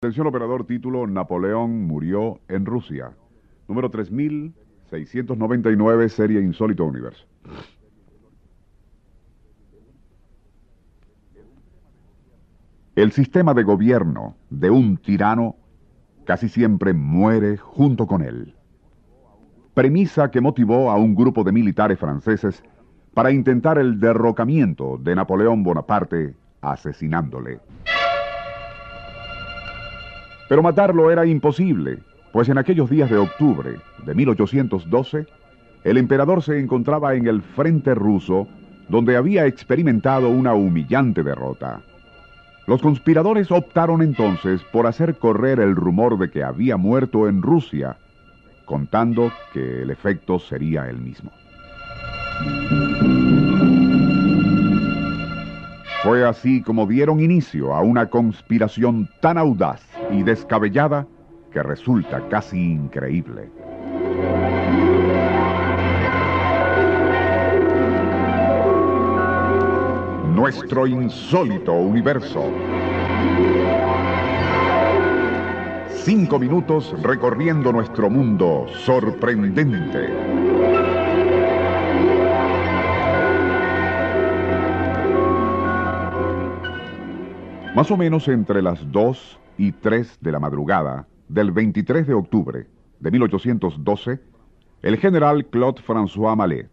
Atención operador, título Napoleón murió en Rusia. Número 3699, serie Insólito Universo. El sistema de gobierno de un tirano casi siempre muere junto con él. Premisa que motivó a un grupo de militares franceses para intentar el derrocamiento de Napoleón Bonaparte asesinándole. Pero matarlo era imposible, pues en aquellos días de octubre de 1812, el emperador se encontraba en el frente ruso, donde había experimentado una humillante derrota. Los conspiradores optaron entonces por hacer correr el rumor de que había muerto en Rusia, contando que el efecto sería el mismo. Fue así como dieron inicio a una conspiración tan audaz y descabellada que resulta casi increíble. Nuestro insólito universo. Cinco minutos recorriendo nuestro mundo sorprendente. Más o menos entre las 2 y 3 de la madrugada del 23 de octubre de 1812, el general Claude François Mallet,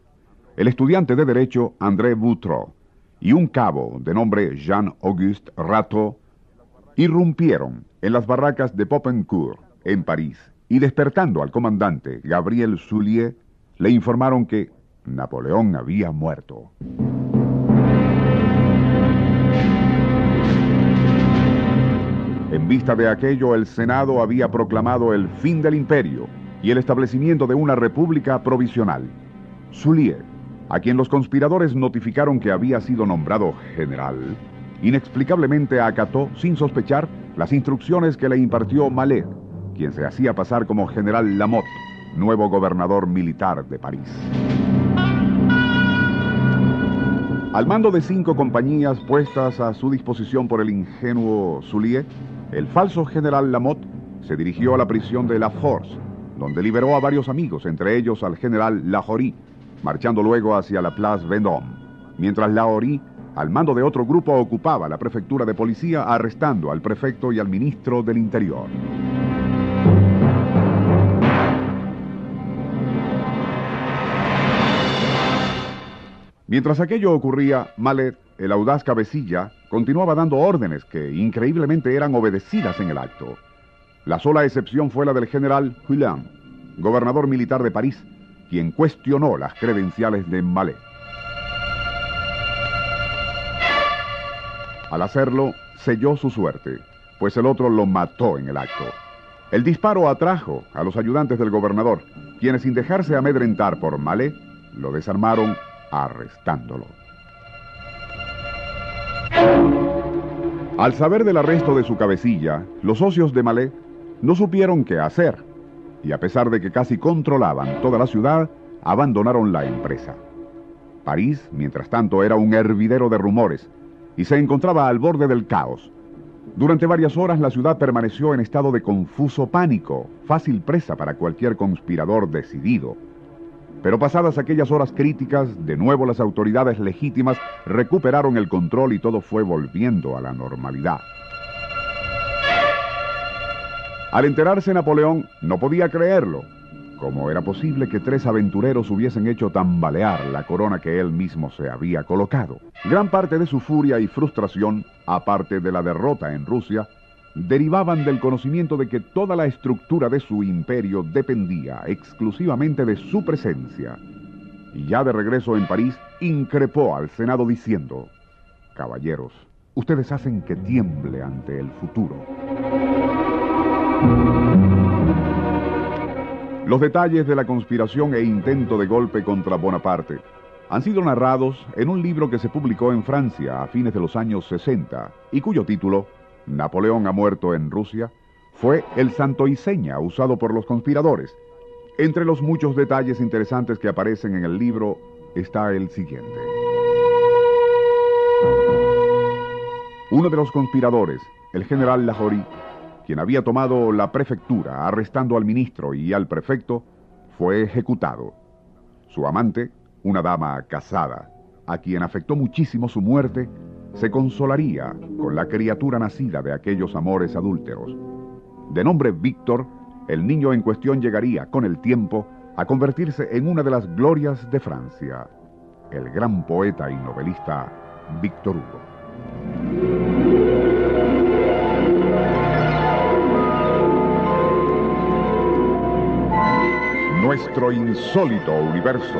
el estudiante de Derecho André Boutreau y un cabo de nombre Jean-Auguste Rateau irrumpieron en las barracas de Popincourt, en París, y despertando al comandante Gabriel Soulier, le informaron que Napoleón había muerto. Vista de aquello, el Senado había proclamado el fin del imperio y el establecimiento de una república provisional. Soulier, a quien los conspiradores notificaron que había sido nombrado general, inexplicablemente acató, sin sospechar, las instrucciones que le impartió Malet, quien se hacía pasar como general Lamotte, nuevo gobernador militar de París. Al mando de cinco compañías puestas a su disposición por el ingenuo Soulier, el falso general Lamotte se dirigió a la prisión de La Force, donde liberó a varios amigos, entre ellos al general Lajorie, marchando luego hacia la Place Vendôme, mientras Lajorie, al mando de otro grupo, ocupaba la prefectura de policía arrestando al prefecto y al ministro del Interior. Mientras aquello ocurría, Mallet, el audaz cabecilla, continuaba dando órdenes que increíblemente eran obedecidas en el acto. La sola excepción fue la del general Hulin, gobernador militar de París, quien cuestionó las credenciales de Mallet. Al hacerlo, selló su suerte, pues el otro lo mató en el acto. El disparo atrajo a los ayudantes del gobernador, quienes sin dejarse amedrentar por Mallet, lo desarmaron arrestándolo. Al saber del arresto de su cabecilla, los socios de Malé no supieron qué hacer y a pesar de que casi controlaban toda la ciudad, abandonaron la empresa. París, mientras tanto, era un hervidero de rumores y se encontraba al borde del caos. Durante varias horas la ciudad permaneció en estado de confuso pánico, fácil presa para cualquier conspirador decidido. Pero pasadas aquellas horas críticas, de nuevo las autoridades legítimas recuperaron el control y todo fue volviendo a la normalidad. Al enterarse Napoleón, no podía creerlo. ¿Cómo era posible que tres aventureros hubiesen hecho tambalear la corona que él mismo se había colocado? Gran parte de su furia y frustración, aparte de la derrota en Rusia, derivaban del conocimiento de que toda la estructura de su imperio dependía exclusivamente de su presencia. Y ya de regreso en París, increpó al Senado diciendo, Caballeros, ustedes hacen que tiemble ante el futuro. Los detalles de la conspiración e intento de golpe contra Bonaparte han sido narrados en un libro que se publicó en Francia a fines de los años 60 y cuyo título Napoleón ha muerto en Rusia, fue el santo y seña usado por los conspiradores. Entre los muchos detalles interesantes que aparecen en el libro está el siguiente. Uno de los conspiradores, el general Lajorie, quien había tomado la prefectura arrestando al ministro y al prefecto, fue ejecutado. Su amante, una dama casada, a quien afectó muchísimo su muerte, se consolaría con la criatura nacida de aquellos amores adúlteros. De nombre Víctor, el niño en cuestión llegaría, con el tiempo, a convertirse en una de las glorias de Francia, el gran poeta y novelista Víctor Hugo. Nuestro insólito universo.